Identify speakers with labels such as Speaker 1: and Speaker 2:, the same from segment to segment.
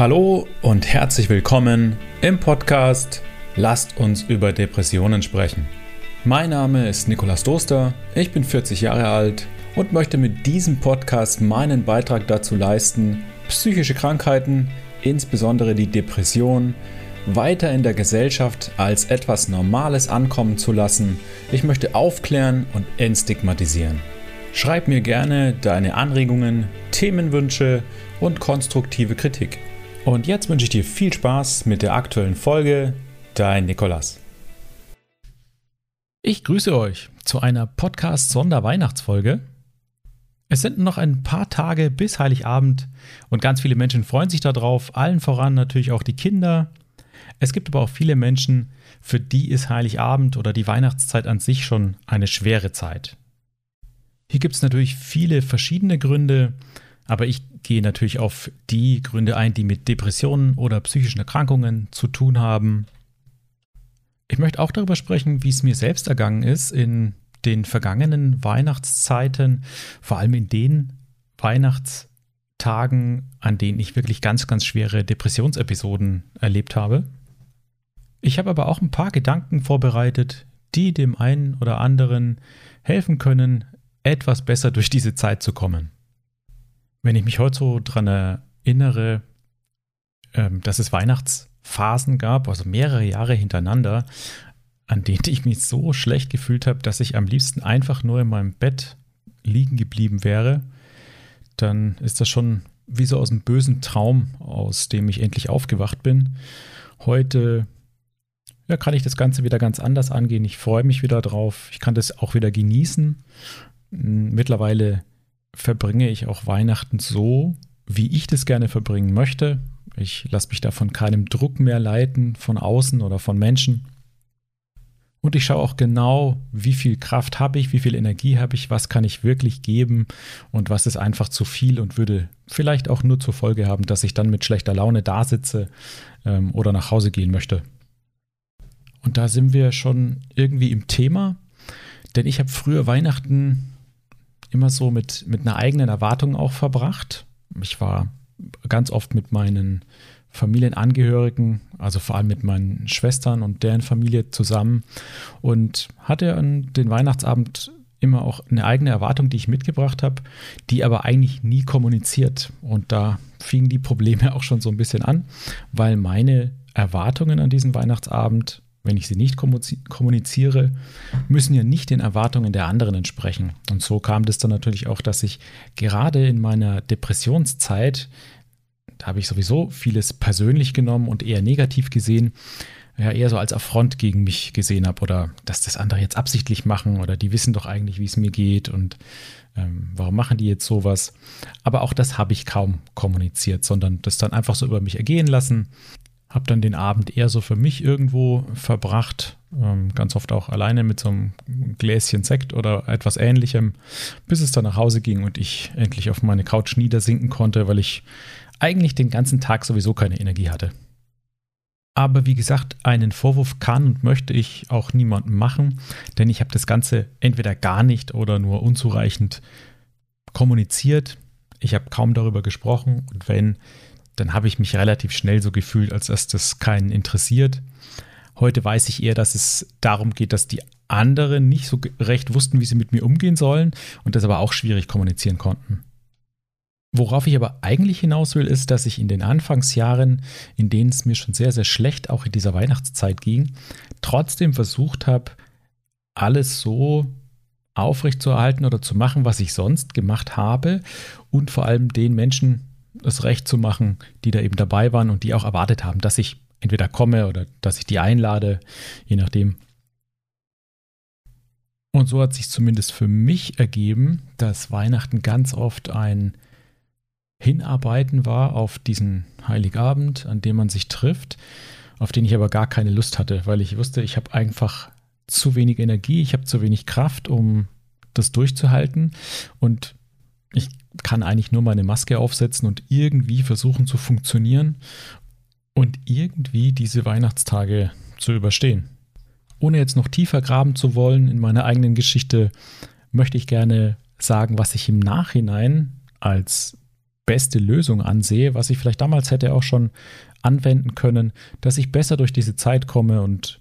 Speaker 1: Hallo und herzlich willkommen im Podcast Lasst uns über Depressionen sprechen. Mein Name ist Nikolas Doster, ich bin 40 Jahre alt und möchte mit diesem Podcast meinen Beitrag dazu leisten, psychische Krankheiten, insbesondere die Depression, weiter in der Gesellschaft als etwas Normales ankommen zu lassen. Ich möchte aufklären und entstigmatisieren. Schreib mir gerne deine Anregungen, Themenwünsche und konstruktive Kritik. Und jetzt wünsche ich dir viel Spaß mit der aktuellen Folge. Dein Nikolas.
Speaker 2: Ich grüße euch zu einer Podcast-Sonderweihnachtsfolge. Es sind noch ein paar Tage bis Heiligabend und ganz viele Menschen freuen sich darauf, allen voran natürlich auch die Kinder. Es gibt aber auch viele Menschen, für die ist Heiligabend oder die Weihnachtszeit an sich schon eine schwere Zeit. Hier gibt es natürlich viele verschiedene Gründe, aber ich gehe natürlich auf die Gründe ein, die mit Depressionen oder psychischen Erkrankungen zu tun haben. Ich möchte auch darüber sprechen, wie es mir selbst ergangen ist in den vergangenen Weihnachtszeiten, vor allem in den Weihnachtstagen, an denen ich wirklich ganz, ganz schwere Depressionsepisoden erlebt habe. Ich habe aber auch ein paar Gedanken vorbereitet, die dem einen oder anderen helfen können, etwas besser durch diese Zeit zu kommen. Wenn ich mich heute so dran erinnere, ähm, dass es Weihnachtsphasen gab, also mehrere Jahre hintereinander, an denen ich mich so schlecht gefühlt habe, dass ich am liebsten einfach nur in meinem Bett liegen geblieben wäre, dann ist das schon wie so aus einem bösen Traum, aus dem ich endlich aufgewacht bin. Heute ja, kann ich das Ganze wieder ganz anders angehen. Ich freue mich wieder drauf. Ich kann das auch wieder genießen. Mittlerweile verbringe ich auch Weihnachten so, wie ich das gerne verbringen möchte. Ich lasse mich da von keinem Druck mehr leiten, von außen oder von Menschen. Und ich schaue auch genau, wie viel Kraft habe ich, wie viel Energie habe ich, was kann ich wirklich geben und was ist einfach zu viel und würde vielleicht auch nur zur Folge haben, dass ich dann mit schlechter Laune da sitze ähm, oder nach Hause gehen möchte. Und da sind wir schon irgendwie im Thema, denn ich habe früher Weihnachten immer so mit, mit einer eigenen Erwartung auch verbracht. Ich war ganz oft mit meinen Familienangehörigen, also vor allem mit meinen Schwestern und deren Familie zusammen und hatte an den Weihnachtsabend immer auch eine eigene Erwartung, die ich mitgebracht habe, die aber eigentlich nie kommuniziert. Und da fingen die Probleme auch schon so ein bisschen an, weil meine Erwartungen an diesen Weihnachtsabend wenn ich sie nicht kommuniziere, müssen ja nicht den Erwartungen der anderen entsprechen. Und so kam das dann natürlich auch, dass ich gerade in meiner Depressionszeit, da habe ich sowieso vieles persönlich genommen und eher negativ gesehen, ja, eher so als Affront gegen mich gesehen habe oder dass das andere jetzt absichtlich machen oder die wissen doch eigentlich, wie es mir geht und ähm, warum machen die jetzt sowas. Aber auch das habe ich kaum kommuniziert, sondern das dann einfach so über mich ergehen lassen habe dann den Abend eher so für mich irgendwo verbracht, ähm, ganz oft auch alleine mit so einem Gläschen Sekt oder etwas ähnlichem, bis es dann nach Hause ging und ich endlich auf meine Couch niedersinken konnte, weil ich eigentlich den ganzen Tag sowieso keine Energie hatte. Aber wie gesagt, einen Vorwurf kann und möchte ich auch niemandem machen, denn ich habe das Ganze entweder gar nicht oder nur unzureichend kommuniziert. Ich habe kaum darüber gesprochen und wenn, dann habe ich mich relativ schnell so gefühlt, als dass das keinen interessiert. Heute weiß ich eher, dass es darum geht, dass die anderen nicht so recht wussten, wie sie mit mir umgehen sollen und das aber auch schwierig kommunizieren konnten. Worauf ich aber eigentlich hinaus will, ist, dass ich in den Anfangsjahren, in denen es mir schon sehr, sehr schlecht auch in dieser Weihnachtszeit ging, trotzdem versucht habe, alles so aufrechtzuerhalten oder zu machen, was ich sonst gemacht habe und vor allem den Menschen das Recht zu machen, die da eben dabei waren und die auch erwartet haben, dass ich entweder komme oder dass ich die einlade, je nachdem. Und so hat sich zumindest für mich ergeben, dass Weihnachten ganz oft ein Hinarbeiten war auf diesen Heiligabend, an dem man sich trifft, auf den ich aber gar keine Lust hatte, weil ich wusste, ich habe einfach zu wenig Energie, ich habe zu wenig Kraft, um das durchzuhalten. Und ich kann eigentlich nur meine Maske aufsetzen und irgendwie versuchen zu funktionieren und irgendwie diese Weihnachtstage zu überstehen. Ohne jetzt noch tiefer graben zu wollen in meiner eigenen Geschichte, möchte ich gerne sagen, was ich im Nachhinein als beste Lösung ansehe, was ich vielleicht damals hätte auch schon anwenden können, dass ich besser durch diese Zeit komme und,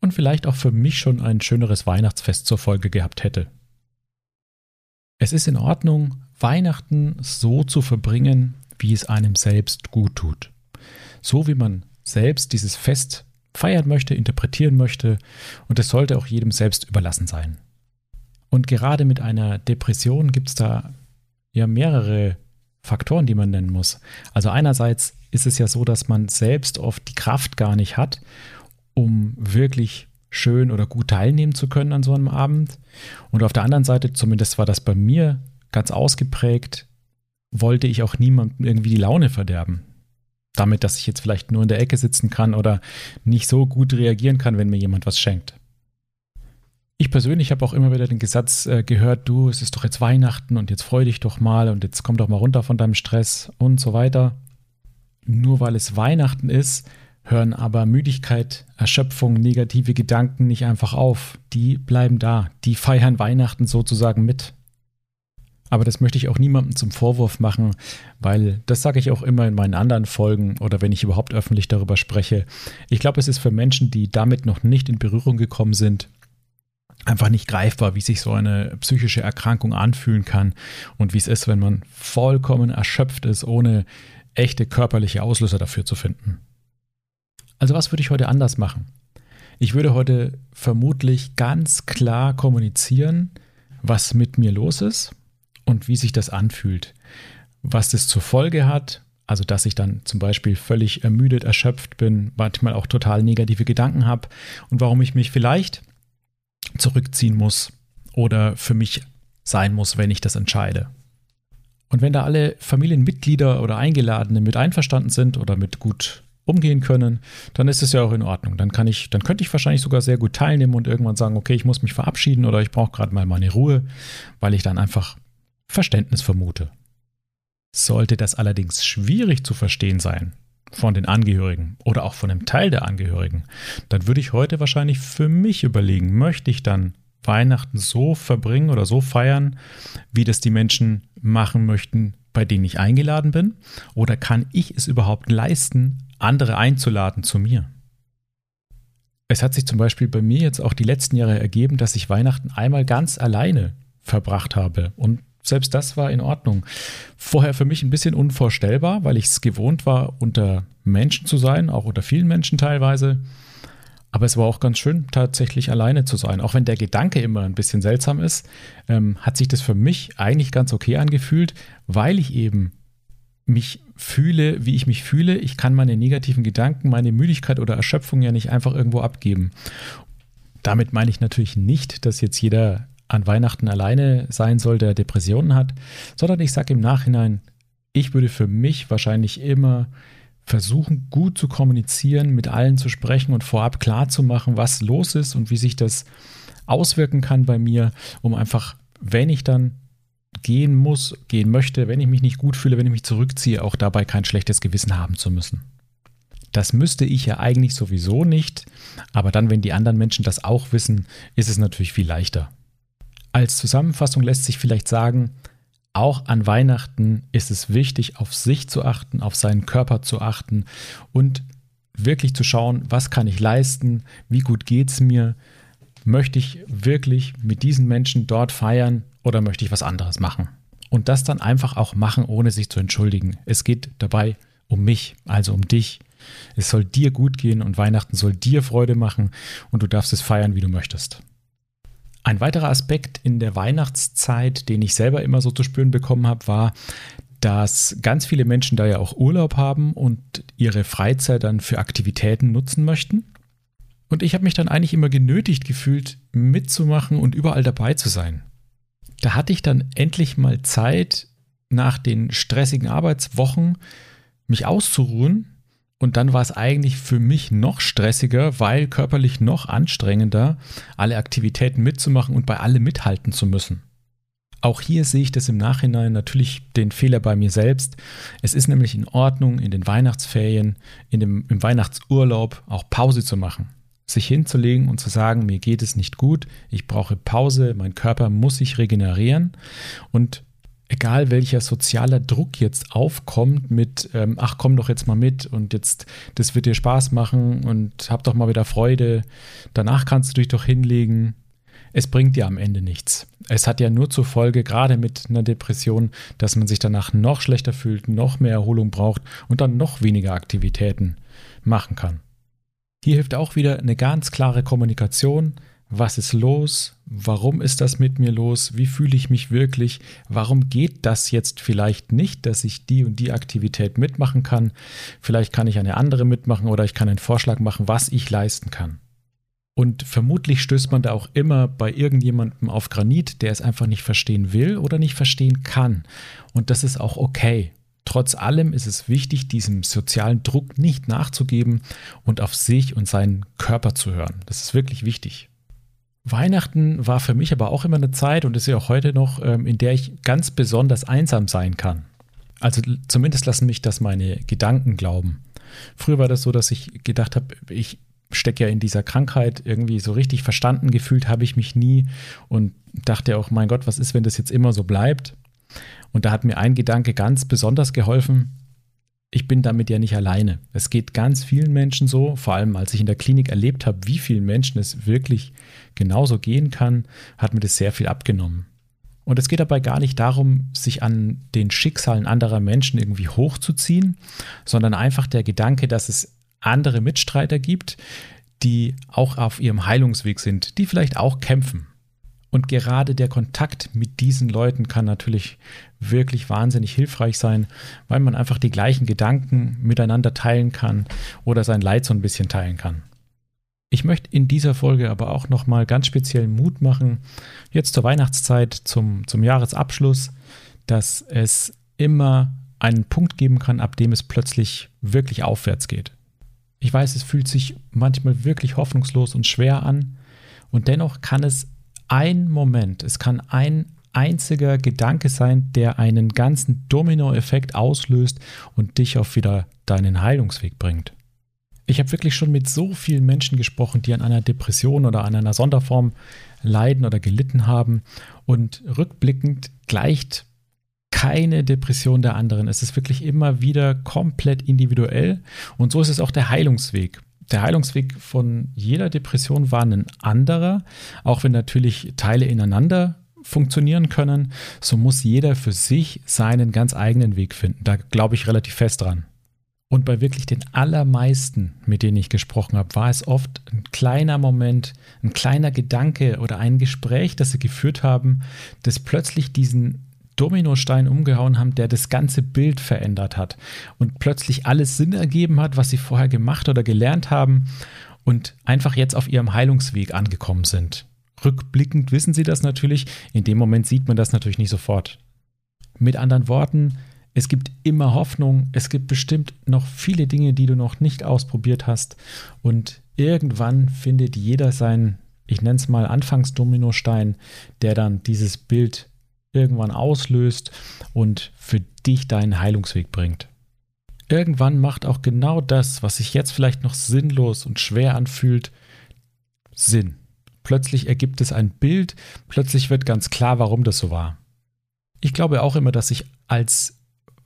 Speaker 2: und vielleicht auch für mich schon ein schöneres Weihnachtsfest zur Folge gehabt hätte. Es ist in Ordnung, Weihnachten so zu verbringen, wie es einem selbst gut tut. So wie man selbst dieses Fest feiern möchte, interpretieren möchte und es sollte auch jedem selbst überlassen sein. Und gerade mit einer Depression gibt es da ja mehrere Faktoren, die man nennen muss. Also einerseits ist es ja so, dass man selbst oft die Kraft gar nicht hat, um wirklich schön oder gut teilnehmen zu können an so einem Abend. Und auf der anderen Seite, zumindest war das bei mir ganz ausgeprägt, wollte ich auch niemandem irgendwie die Laune verderben. Damit, dass ich jetzt vielleicht nur in der Ecke sitzen kann oder nicht so gut reagieren kann, wenn mir jemand was schenkt. Ich persönlich habe auch immer wieder den Gesatz äh, gehört, du, es ist doch jetzt Weihnachten und jetzt freu dich doch mal und jetzt komm doch mal runter von deinem Stress und so weiter. Nur weil es Weihnachten ist, hören aber Müdigkeit, Erschöpfung, negative Gedanken nicht einfach auf. Die bleiben da, die feiern Weihnachten sozusagen mit. Aber das möchte ich auch niemandem zum Vorwurf machen, weil das sage ich auch immer in meinen anderen Folgen oder wenn ich überhaupt öffentlich darüber spreche. Ich glaube, es ist für Menschen, die damit noch nicht in Berührung gekommen sind, einfach nicht greifbar, wie sich so eine psychische Erkrankung anfühlen kann und wie es ist, wenn man vollkommen erschöpft ist, ohne echte körperliche Auslöser dafür zu finden. Also was würde ich heute anders machen? Ich würde heute vermutlich ganz klar kommunizieren, was mit mir los ist und wie sich das anfühlt. Was das zur Folge hat, also dass ich dann zum Beispiel völlig ermüdet, erschöpft bin, manchmal auch total negative Gedanken habe und warum ich mich vielleicht zurückziehen muss oder für mich sein muss, wenn ich das entscheide. Und wenn da alle Familienmitglieder oder Eingeladene mit einverstanden sind oder mit gut umgehen können, dann ist es ja auch in Ordnung. Dann kann ich, dann könnte ich wahrscheinlich sogar sehr gut teilnehmen und irgendwann sagen, okay, ich muss mich verabschieden oder ich brauche gerade mal meine Ruhe, weil ich dann einfach Verständnis vermute. Sollte das allerdings schwierig zu verstehen sein, von den Angehörigen oder auch von einem Teil der Angehörigen, dann würde ich heute wahrscheinlich für mich überlegen, möchte ich dann Weihnachten so verbringen oder so feiern, wie das die Menschen machen möchten, bei denen ich eingeladen bin? Oder kann ich es überhaupt leisten, andere einzuladen zu mir? Es hat sich zum Beispiel bei mir jetzt auch die letzten Jahre ergeben, dass ich Weihnachten einmal ganz alleine verbracht habe und selbst das war in Ordnung. Vorher für mich ein bisschen unvorstellbar, weil ich es gewohnt war, unter Menschen zu sein, auch unter vielen Menschen teilweise. Aber es war auch ganz schön, tatsächlich alleine zu sein. Auch wenn der Gedanke immer ein bisschen seltsam ist, ähm, hat sich das für mich eigentlich ganz okay angefühlt, weil ich eben mich fühle, wie ich mich fühle. Ich kann meine negativen Gedanken, meine Müdigkeit oder Erschöpfung ja nicht einfach irgendwo abgeben. Damit meine ich natürlich nicht, dass jetzt jeder an Weihnachten alleine sein soll, der Depressionen hat, sondern ich sage im Nachhinein, ich würde für mich wahrscheinlich immer versuchen, gut zu kommunizieren, mit allen zu sprechen und vorab klar zu machen, was los ist und wie sich das auswirken kann bei mir, um einfach, wenn ich dann gehen muss, gehen möchte, wenn ich mich nicht gut fühle, wenn ich mich zurückziehe, auch dabei kein schlechtes Gewissen haben zu müssen. Das müsste ich ja eigentlich sowieso nicht, aber dann, wenn die anderen Menschen das auch wissen, ist es natürlich viel leichter. Als Zusammenfassung lässt sich vielleicht sagen, auch an Weihnachten ist es wichtig, auf sich zu achten, auf seinen Körper zu achten und wirklich zu schauen, was kann ich leisten, wie gut geht es mir, möchte ich wirklich mit diesen Menschen dort feiern oder möchte ich was anderes machen. Und das dann einfach auch machen, ohne sich zu entschuldigen. Es geht dabei um mich, also um dich. Es soll dir gut gehen und Weihnachten soll dir Freude machen und du darfst es feiern, wie du möchtest. Ein weiterer Aspekt in der Weihnachtszeit, den ich selber immer so zu spüren bekommen habe, war, dass ganz viele Menschen da ja auch Urlaub haben und ihre Freizeit dann für Aktivitäten nutzen möchten. Und ich habe mich dann eigentlich immer genötigt gefühlt, mitzumachen und überall dabei zu sein. Da hatte ich dann endlich mal Zeit, nach den stressigen Arbeitswochen mich auszuruhen und dann war es eigentlich für mich noch stressiger, weil körperlich noch anstrengender, alle Aktivitäten mitzumachen und bei alle mithalten zu müssen. Auch hier sehe ich das im Nachhinein natürlich den Fehler bei mir selbst. Es ist nämlich in Ordnung, in den Weihnachtsferien, in dem, im Weihnachtsurlaub auch Pause zu machen. Sich hinzulegen und zu sagen, mir geht es nicht gut, ich brauche Pause, mein Körper muss sich regenerieren. Und egal welcher sozialer Druck jetzt aufkommt mit, ähm, ach komm doch jetzt mal mit und jetzt, das wird dir Spaß machen und hab doch mal wieder Freude, danach kannst du dich doch hinlegen. Es bringt dir am Ende nichts. Es hat ja nur zur Folge, gerade mit einer Depression, dass man sich danach noch schlechter fühlt, noch mehr Erholung braucht und dann noch weniger Aktivitäten machen kann. Hier hilft auch wieder eine ganz klare Kommunikation, was ist los, warum ist das mit mir los, wie fühle ich mich wirklich, warum geht das jetzt vielleicht nicht, dass ich die und die Aktivität mitmachen kann, vielleicht kann ich eine andere mitmachen oder ich kann einen Vorschlag machen, was ich leisten kann. Und vermutlich stößt man da auch immer bei irgendjemandem auf Granit, der es einfach nicht verstehen will oder nicht verstehen kann. Und das ist auch okay. Trotz allem ist es wichtig, diesem sozialen Druck nicht nachzugeben und auf sich und seinen Körper zu hören. Das ist wirklich wichtig. Weihnachten war für mich aber auch immer eine Zeit und ist ja auch heute noch, ähm, in der ich ganz besonders einsam sein kann. Also zumindest lassen mich das meine Gedanken glauben. Früher war das so, dass ich gedacht habe, ich stecke ja in dieser Krankheit irgendwie so richtig verstanden gefühlt habe ich mich nie und dachte auch, mein Gott, was ist, wenn das jetzt immer so bleibt? Und da hat mir ein Gedanke ganz besonders geholfen ich bin damit ja nicht alleine. Es geht ganz vielen Menschen so, vor allem als ich in der Klinik erlebt habe, wie vielen Menschen es wirklich genauso gehen kann, hat mir das sehr viel abgenommen. Und es geht dabei gar nicht darum, sich an den Schicksalen anderer Menschen irgendwie hochzuziehen, sondern einfach der Gedanke, dass es andere Mitstreiter gibt, die auch auf ihrem Heilungsweg sind, die vielleicht auch kämpfen. Und gerade der Kontakt mit diesen Leuten kann natürlich wirklich wahnsinnig hilfreich sein, weil man einfach die gleichen Gedanken miteinander teilen kann oder sein Leid so ein bisschen teilen kann. Ich möchte in dieser Folge aber auch nochmal ganz speziell Mut machen, jetzt zur Weihnachtszeit, zum, zum Jahresabschluss, dass es immer einen Punkt geben kann, ab dem es plötzlich wirklich aufwärts geht. Ich weiß, es fühlt sich manchmal wirklich hoffnungslos und schwer an und dennoch kann es ein Moment, es kann ein einziger Gedanke sein, der einen ganzen Dominoeffekt auslöst und dich auf wieder deinen Heilungsweg bringt. Ich habe wirklich schon mit so vielen Menschen gesprochen, die an einer Depression oder an einer Sonderform leiden oder gelitten haben. Und rückblickend gleicht keine Depression der anderen. Es ist wirklich immer wieder komplett individuell. Und so ist es auch der Heilungsweg der Heilungsweg von jeder Depression war ein anderer, auch wenn natürlich Teile ineinander funktionieren können, so muss jeder für sich seinen ganz eigenen Weg finden. Da glaube ich relativ fest dran. Und bei wirklich den allermeisten, mit denen ich gesprochen habe, war es oft ein kleiner Moment, ein kleiner Gedanke oder ein Gespräch, das sie geführt haben, das plötzlich diesen Dominostein umgehauen haben, der das ganze Bild verändert hat und plötzlich alles Sinn ergeben hat, was sie vorher gemacht oder gelernt haben und einfach jetzt auf ihrem Heilungsweg angekommen sind. Rückblickend wissen sie das natürlich, in dem Moment sieht man das natürlich nicht sofort. Mit anderen Worten, es gibt immer Hoffnung, es gibt bestimmt noch viele Dinge, die du noch nicht ausprobiert hast und irgendwann findet jeder seinen, ich nenne es mal Anfangsdominostein, der dann dieses Bild irgendwann auslöst und für dich deinen Heilungsweg bringt. Irgendwann macht auch genau das, was sich jetzt vielleicht noch sinnlos und schwer anfühlt, Sinn. Plötzlich ergibt es ein Bild, plötzlich wird ganz klar, warum das so war. Ich glaube auch immer, dass ich als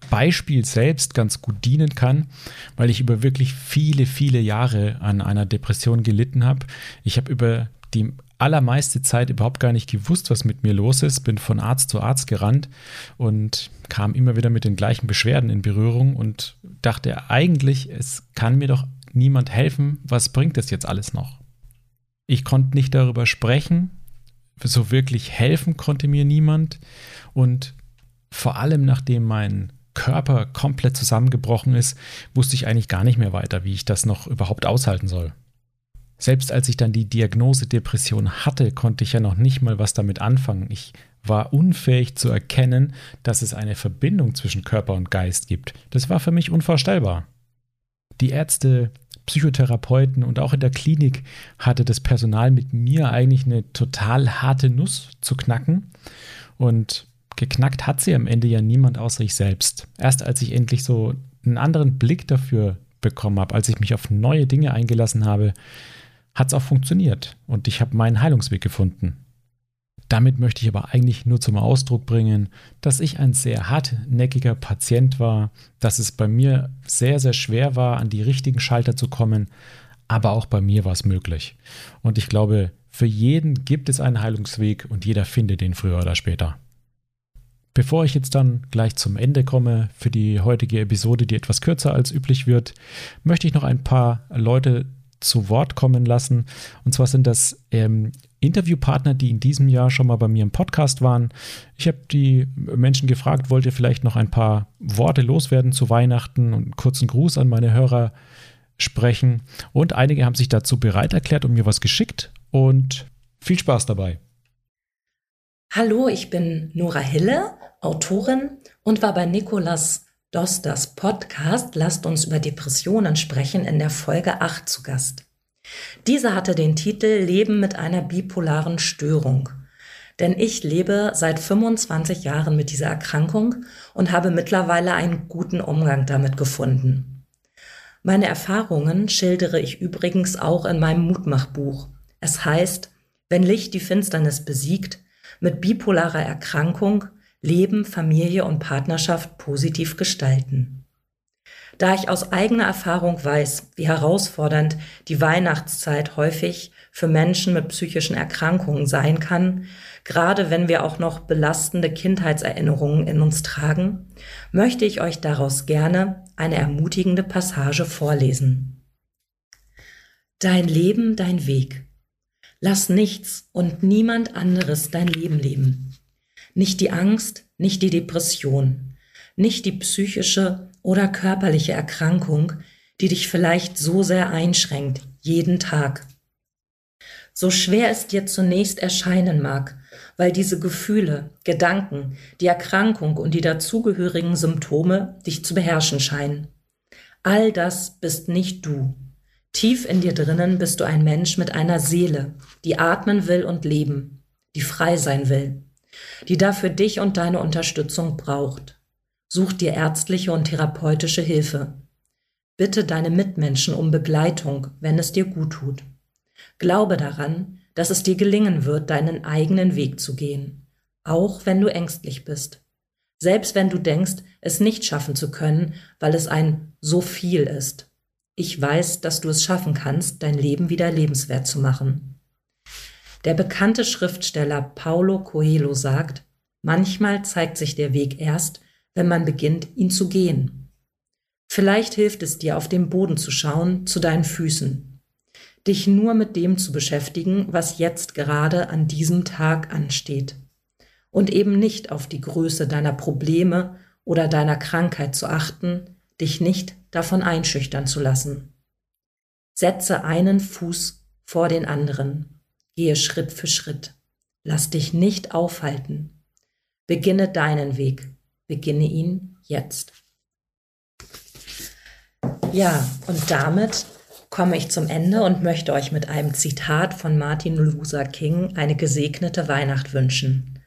Speaker 2: Beispiel selbst ganz gut dienen kann, weil ich über wirklich viele, viele Jahre an einer Depression gelitten habe. Ich habe über die allermeiste Zeit überhaupt gar nicht gewusst, was mit mir los ist, bin von Arzt zu Arzt gerannt und kam immer wieder mit den gleichen Beschwerden in Berührung und dachte eigentlich, es kann mir doch niemand helfen, was bringt das jetzt alles noch? Ich konnte nicht darüber sprechen, so wirklich helfen konnte mir niemand und vor allem nachdem mein Körper komplett zusammengebrochen ist, wusste ich eigentlich gar nicht mehr weiter, wie ich das noch überhaupt aushalten soll. Selbst als ich dann die Diagnose Depression hatte, konnte ich ja noch nicht mal was damit anfangen. Ich war unfähig zu erkennen, dass es eine Verbindung zwischen Körper und Geist gibt. Das war für mich unvorstellbar. Die Ärzte, Psychotherapeuten und auch in der Klinik hatte das Personal mit mir eigentlich eine total harte Nuss zu knacken. Und geknackt hat sie am Ende ja niemand außer ich selbst. Erst als ich endlich so einen anderen Blick dafür bekommen habe, als ich mich auf neue Dinge eingelassen habe, hat es auch funktioniert und ich habe meinen Heilungsweg gefunden. Damit möchte ich aber eigentlich nur zum Ausdruck bringen, dass ich ein sehr hartnäckiger Patient war, dass es bei mir sehr, sehr schwer war, an die richtigen Schalter zu kommen, aber auch bei mir war es möglich. Und ich glaube, für jeden gibt es einen Heilungsweg und jeder findet ihn früher oder später. Bevor ich jetzt dann gleich zum Ende komme für die heutige Episode, die etwas kürzer als üblich wird, möchte ich noch ein paar Leute zu Wort kommen lassen. Und zwar sind das ähm, Interviewpartner, die in diesem Jahr schon mal bei mir im Podcast waren. Ich habe die Menschen gefragt, wollt ihr vielleicht noch ein paar Worte loswerden zu Weihnachten und einen kurzen Gruß an meine Hörer sprechen. Und einige haben sich dazu bereit erklärt und mir was geschickt. Und viel Spaß dabei.
Speaker 3: Hallo, ich bin Nora Hille, Autorin und war bei Nikolas Dosters Podcast Lasst uns über Depressionen sprechen in der Folge 8 zu Gast. Diese hatte den Titel Leben mit einer bipolaren Störung. Denn ich lebe seit 25 Jahren mit dieser Erkrankung und habe mittlerweile einen guten Umgang damit gefunden. Meine Erfahrungen schildere ich übrigens auch in meinem Mutmachbuch. Es heißt, wenn Licht die Finsternis besiegt, mit bipolarer Erkrankung Leben, Familie und Partnerschaft positiv gestalten. Da ich aus eigener Erfahrung weiß, wie herausfordernd die Weihnachtszeit häufig für Menschen mit psychischen Erkrankungen sein kann, gerade wenn wir auch noch belastende Kindheitserinnerungen in uns tragen, möchte ich euch daraus gerne eine ermutigende Passage vorlesen. Dein Leben, dein Weg. Lass nichts und niemand anderes dein Leben leben. Nicht die Angst, nicht die Depression, nicht die psychische oder körperliche Erkrankung, die dich vielleicht so sehr einschränkt, jeden Tag. So schwer es dir zunächst erscheinen mag, weil diese Gefühle, Gedanken, die Erkrankung und die dazugehörigen Symptome dich zu beherrschen scheinen. All das bist nicht du. Tief in dir drinnen bist du ein Mensch mit einer Seele, die atmen will und leben, die frei sein will, die dafür dich und deine Unterstützung braucht. Such dir ärztliche und therapeutische Hilfe. Bitte deine Mitmenschen um Begleitung, wenn es dir gut tut. Glaube daran, dass es dir gelingen wird, deinen eigenen Weg zu gehen, auch wenn du ängstlich bist. Selbst wenn du denkst, es nicht schaffen zu können, weil es ein so viel ist. Ich weiß, dass du es schaffen kannst, dein Leben wieder lebenswert zu machen. Der bekannte Schriftsteller Paulo Coelho sagt, manchmal zeigt sich der Weg erst, wenn man beginnt, ihn zu gehen. Vielleicht hilft es dir, auf den Boden zu schauen, zu deinen Füßen, dich nur mit dem zu beschäftigen, was jetzt gerade an diesem Tag ansteht, und eben nicht auf die Größe deiner Probleme oder deiner Krankheit zu achten, dich nicht davon einschüchtern zu lassen. Setze einen Fuß vor den anderen. Gehe Schritt für Schritt. Lass dich nicht aufhalten. Beginne deinen Weg. Beginne ihn jetzt. Ja, und damit komme ich zum Ende und möchte euch mit einem Zitat von Martin Luther King eine gesegnete Weihnacht wünschen.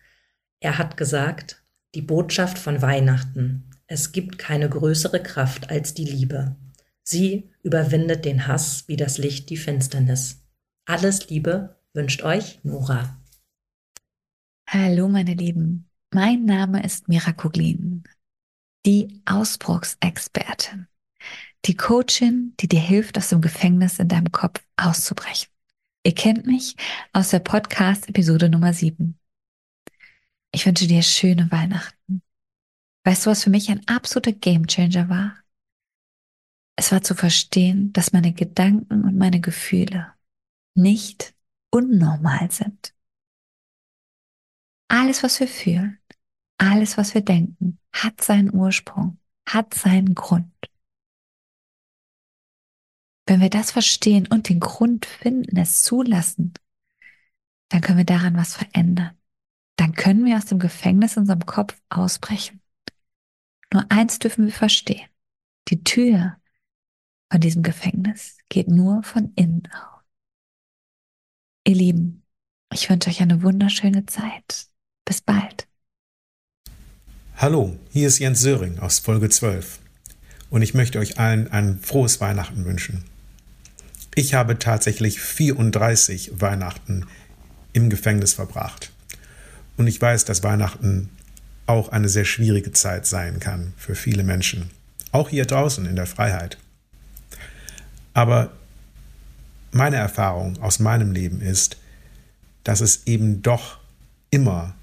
Speaker 3: Er hat gesagt, die Botschaft von Weihnachten, es gibt keine größere Kraft als die Liebe. Sie überwindet den Hass wie das Licht die Finsternis. Alles Liebe wünscht euch Nora.
Speaker 4: Hallo meine Lieben, mein Name ist Mira Kuglin, die Ausbruchsexpertin, die Coachin, die dir hilft, aus dem Gefängnis in deinem Kopf auszubrechen. Ihr kennt mich aus der Podcast-Episode Nummer 7. Ich wünsche dir schöne Weihnachten. Weißt du, was für mich ein absoluter Gamechanger war? Es war zu verstehen, dass meine Gedanken und meine Gefühle nicht unnormal sind. Alles, was wir fühlen, alles, was wir denken, hat seinen Ursprung, hat seinen Grund. Wenn wir das verstehen und den Grund finden, es zulassen, dann können wir daran was verändern. Dann können wir aus dem Gefängnis in unserem Kopf ausbrechen. Nur eins dürfen wir verstehen. Die Tür von diesem Gefängnis geht nur von innen auf. Ihr Lieben, ich wünsche euch eine wunderschöne Zeit. Bis bald.
Speaker 5: Hallo, hier ist Jens Söring aus Folge 12 und ich möchte euch allen ein frohes Weihnachten wünschen. Ich habe tatsächlich 34 Weihnachten im Gefängnis verbracht Und ich weiß, dass Weihnachten auch eine sehr schwierige Zeit sein kann für viele Menschen. Auch hier draußen in der Freiheit. Aber meine Erfahrung aus meinem Leben ist, dass es eben doch immer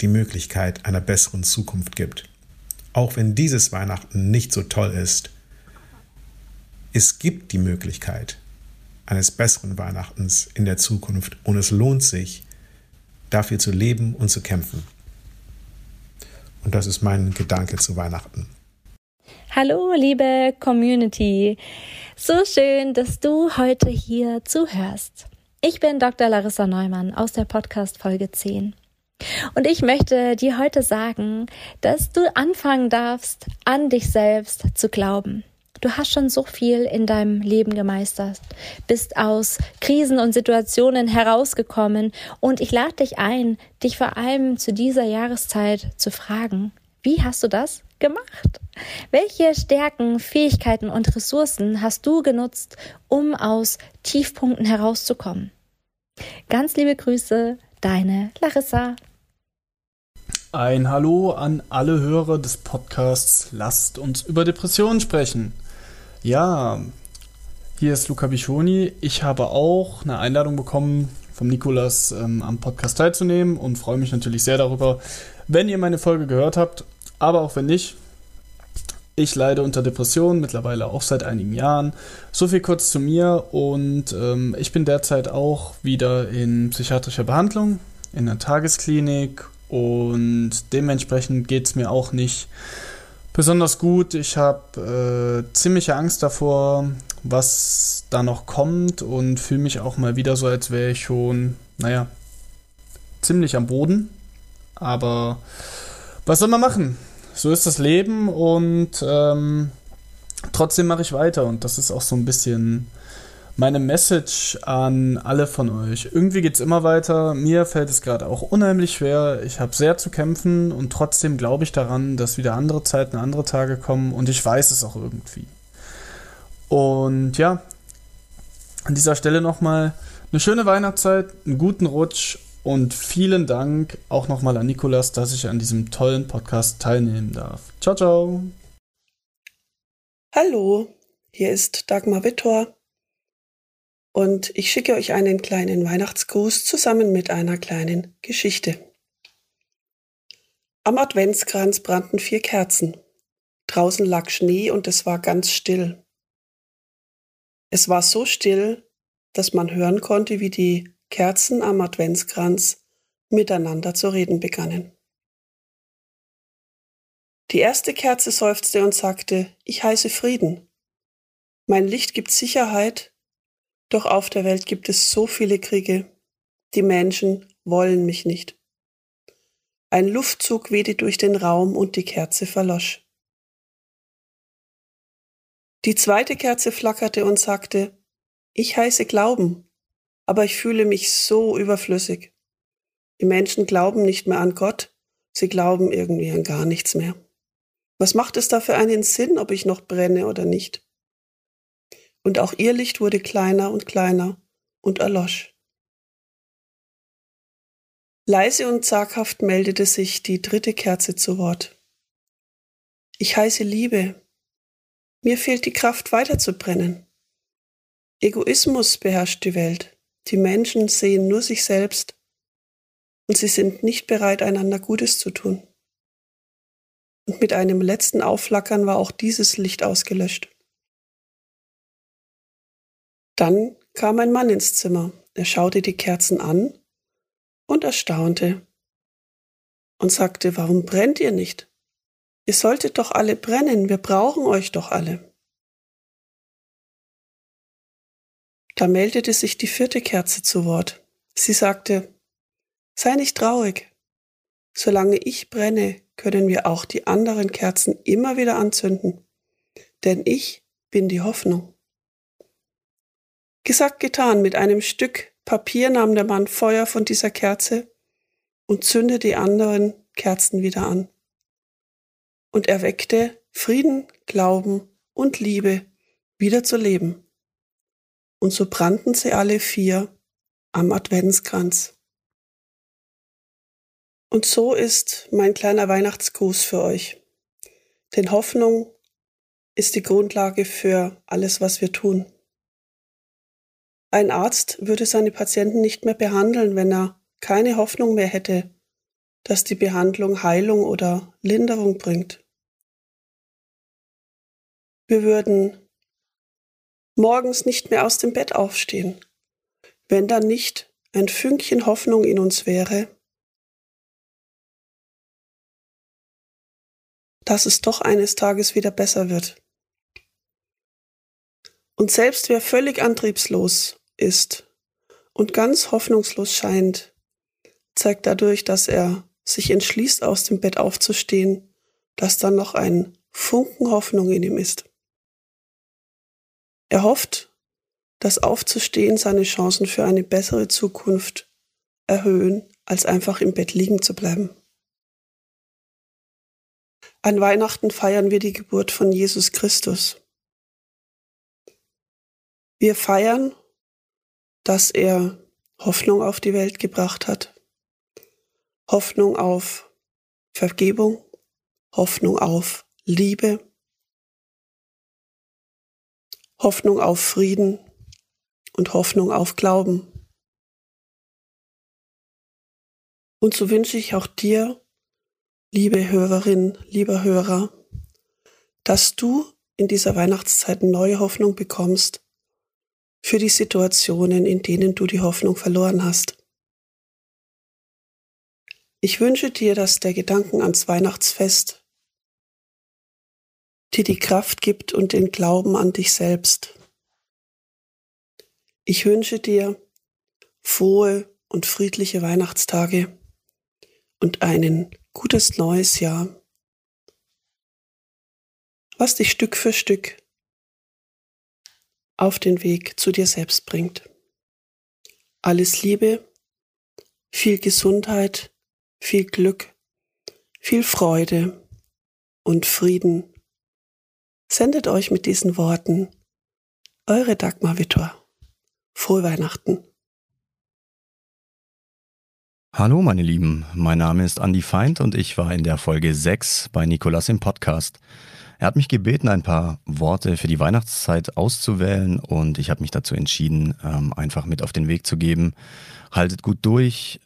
Speaker 5: die Möglichkeit einer besseren Zukunft gibt. Auch wenn dieses Weihnachten nicht so toll ist, es gibt die Möglichkeit eines besseren Weihnachtens in der Zukunft und es lohnt sich, dafür zu leben und zu kämpfen. Und das ist mein Gedanke zu Weihnachten.
Speaker 6: Hallo, liebe Community. So schön, dass du heute hier zuhörst. Ich bin Dr. Larissa Neumann aus der Podcast Folge 10. Und ich möchte dir heute sagen, dass du anfangen darfst, an dich selbst zu glauben. Du hast schon so viel in deinem Leben gemeistert, bist aus Krisen und Situationen herausgekommen und ich lade dich ein, dich vor allem zu dieser Jahreszeit zu fragen, wie hast du das gemacht? Welche Stärken, Fähigkeiten und Ressourcen hast du genutzt, um aus Tiefpunkten herauszukommen? Ganz liebe Grüße, deine Larissa.
Speaker 7: Ein Hallo an alle Hörer des Podcasts Lasst uns über Depressionen sprechen. Ja, hier ist Luca Bichoni. Ich habe auch eine Einladung bekommen vom Nikolas ähm, am Podcast teilzunehmen und freue mich natürlich sehr darüber, wenn ihr meine Folge gehört habt. Aber auch wenn nicht, ich leide unter Depressionen mittlerweile auch seit einigen Jahren. So viel kurz zu mir und ähm, ich bin derzeit auch wieder in psychiatrischer Behandlung in der Tagesklinik und dementsprechend geht es mir auch nicht besonders gut. Ich habe äh, ziemliche Angst davor, was da noch kommt und fühle mich auch mal wieder so, als wäre ich schon, naja, ziemlich am Boden. Aber was soll man machen? So ist das Leben und ähm, trotzdem mache ich weiter und das ist auch so ein bisschen meine Message an alle von euch. Irgendwie geht es immer weiter. Mir fällt es gerade auch unheimlich schwer. Ich habe sehr zu kämpfen und trotzdem glaube ich daran, dass wieder andere Zeiten, andere Tage kommen und ich weiß es auch irgendwie. Und ja, an dieser Stelle nochmal eine schöne Weihnachtszeit, einen guten Rutsch und vielen Dank auch nochmal an Nikolas, dass ich an diesem tollen Podcast teilnehmen darf. Ciao, ciao.
Speaker 8: Hallo, hier ist Dagmar Wittor und ich schicke euch einen kleinen Weihnachtsgruß zusammen mit einer kleinen Geschichte. Am Adventskranz brannten vier Kerzen. Draußen lag Schnee und es war ganz still. Es war so still, dass man hören konnte, wie die Kerzen am Adventskranz miteinander zu reden begannen. Die erste Kerze seufzte und sagte, ich heiße Frieden. Mein Licht gibt Sicherheit doch auf der Welt gibt es so viele Kriege. Die Menschen wollen mich nicht. Ein Luftzug wehte durch den Raum und die Kerze verlosch. Die zweite Kerze flackerte und sagte, ich heiße Glauben, aber ich fühle mich so überflüssig. Die Menschen glauben nicht mehr an Gott, sie glauben irgendwie an gar nichts mehr. Was macht es da für einen Sinn, ob ich noch brenne oder nicht? und auch ihr Licht wurde kleiner und kleiner und erlosch. Leise und zaghaft meldete sich die dritte Kerze zu Wort. Ich heiße Liebe. Mir fehlt die Kraft weiterzubrennen. Egoismus beherrscht die Welt. Die Menschen sehen nur sich selbst und sie sind nicht bereit, einander Gutes zu tun. Und mit einem letzten Aufflackern war auch dieses Licht ausgelöscht. Dann kam ein Mann ins Zimmer. Er schaute die Kerzen an und erstaunte und sagte, warum brennt ihr nicht? Ihr solltet doch alle brennen, wir brauchen euch doch alle. Da meldete sich die vierte Kerze zu Wort. Sie sagte, sei nicht traurig. Solange ich brenne, können wir auch die anderen Kerzen immer wieder anzünden. Denn ich bin die Hoffnung. Gesagt, getan, mit einem Stück Papier nahm der Mann Feuer von dieser Kerze und zündete die anderen Kerzen wieder an. Und erweckte Frieden, Glauben und Liebe wieder zu leben. Und so brannten sie alle vier am Adventskranz. Und so ist mein kleiner Weihnachtsgruß für euch. Denn Hoffnung ist die Grundlage für alles, was wir tun. Ein Arzt würde seine Patienten nicht mehr behandeln, wenn er keine Hoffnung mehr hätte, dass die Behandlung Heilung oder Linderung bringt. Wir würden morgens nicht mehr aus dem Bett aufstehen, wenn dann nicht ein Fünkchen Hoffnung in uns wäre, dass es doch eines Tages wieder besser wird. Und selbst wer völlig antriebslos ist und ganz hoffnungslos scheint, zeigt dadurch, dass er sich entschließt, aus dem Bett aufzustehen, dass dann noch ein Funken Hoffnung in ihm ist. Er hofft, dass Aufzustehen seine Chancen für eine bessere Zukunft erhöhen, als einfach im Bett liegen zu bleiben. An Weihnachten feiern wir die Geburt von Jesus Christus. Wir feiern, dass er Hoffnung auf die Welt gebracht hat, Hoffnung auf Vergebung, Hoffnung auf Liebe, Hoffnung auf Frieden und Hoffnung auf Glauben. Und so wünsche ich auch dir, liebe Hörerin, lieber Hörer, dass du in dieser Weihnachtszeit neue Hoffnung bekommst für die Situationen, in denen du die Hoffnung verloren hast. Ich wünsche dir, dass der Gedanken ans Weihnachtsfest dir die Kraft gibt und den Glauben an dich selbst. Ich wünsche dir frohe und friedliche Weihnachtstage und ein gutes neues Jahr, was dich Stück für Stück auf den Weg zu dir selbst bringt. Alles Liebe, viel Gesundheit, viel Glück, viel Freude und Frieden. Sendet euch mit diesen Worten eure Dagmar Wittor. Frohe Weihnachten.
Speaker 9: Hallo meine Lieben, mein Name ist Andy Feind und ich war in der Folge 6 bei Nikolas im Podcast. Er hat mich gebeten, ein paar Worte für die Weihnachtszeit auszuwählen und ich habe mich dazu entschieden, ähm, einfach mit auf den Weg zu geben. Haltet gut durch,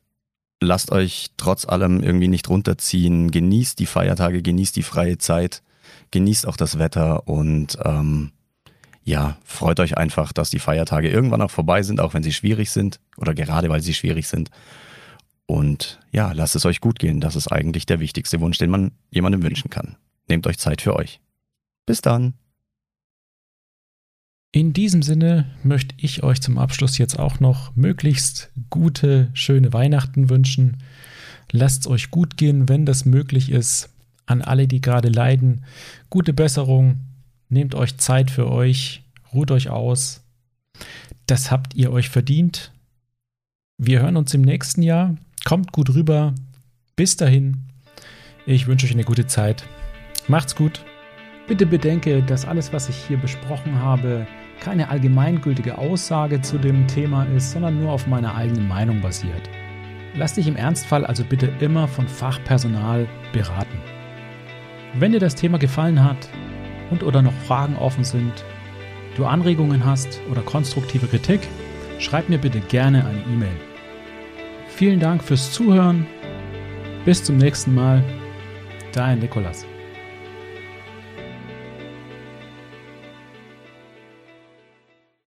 Speaker 9: lasst euch trotz allem irgendwie nicht runterziehen, genießt die Feiertage, genießt die freie Zeit, genießt auch das Wetter und ähm, ja, freut euch einfach, dass die Feiertage irgendwann auch vorbei sind, auch wenn sie schwierig sind oder gerade weil sie schwierig sind. Und ja, lasst es euch gut gehen. Das ist eigentlich der wichtigste Wunsch, den man jemandem wünschen kann. Nehmt euch Zeit für euch. Bis dann.
Speaker 2: In diesem Sinne möchte ich euch zum Abschluss jetzt auch noch möglichst gute, schöne Weihnachten wünschen. Lasst es euch gut gehen, wenn das möglich ist. An alle, die gerade leiden, gute Besserung. Nehmt euch Zeit für euch, ruht euch aus. Das habt ihr euch verdient. Wir hören uns im nächsten Jahr. Kommt gut rüber. Bis dahin. Ich wünsche euch eine gute Zeit. Macht's gut. Bitte bedenke, dass alles, was ich hier besprochen habe, keine allgemeingültige Aussage zu dem Thema ist, sondern nur auf meiner eigenen Meinung basiert. Lass dich im Ernstfall also bitte immer von Fachpersonal beraten. Wenn dir das Thema gefallen hat und oder noch Fragen offen sind, du Anregungen hast oder konstruktive Kritik, schreib mir bitte gerne eine E-Mail. Vielen Dank fürs Zuhören. Bis zum nächsten Mal. Dein Nikolas.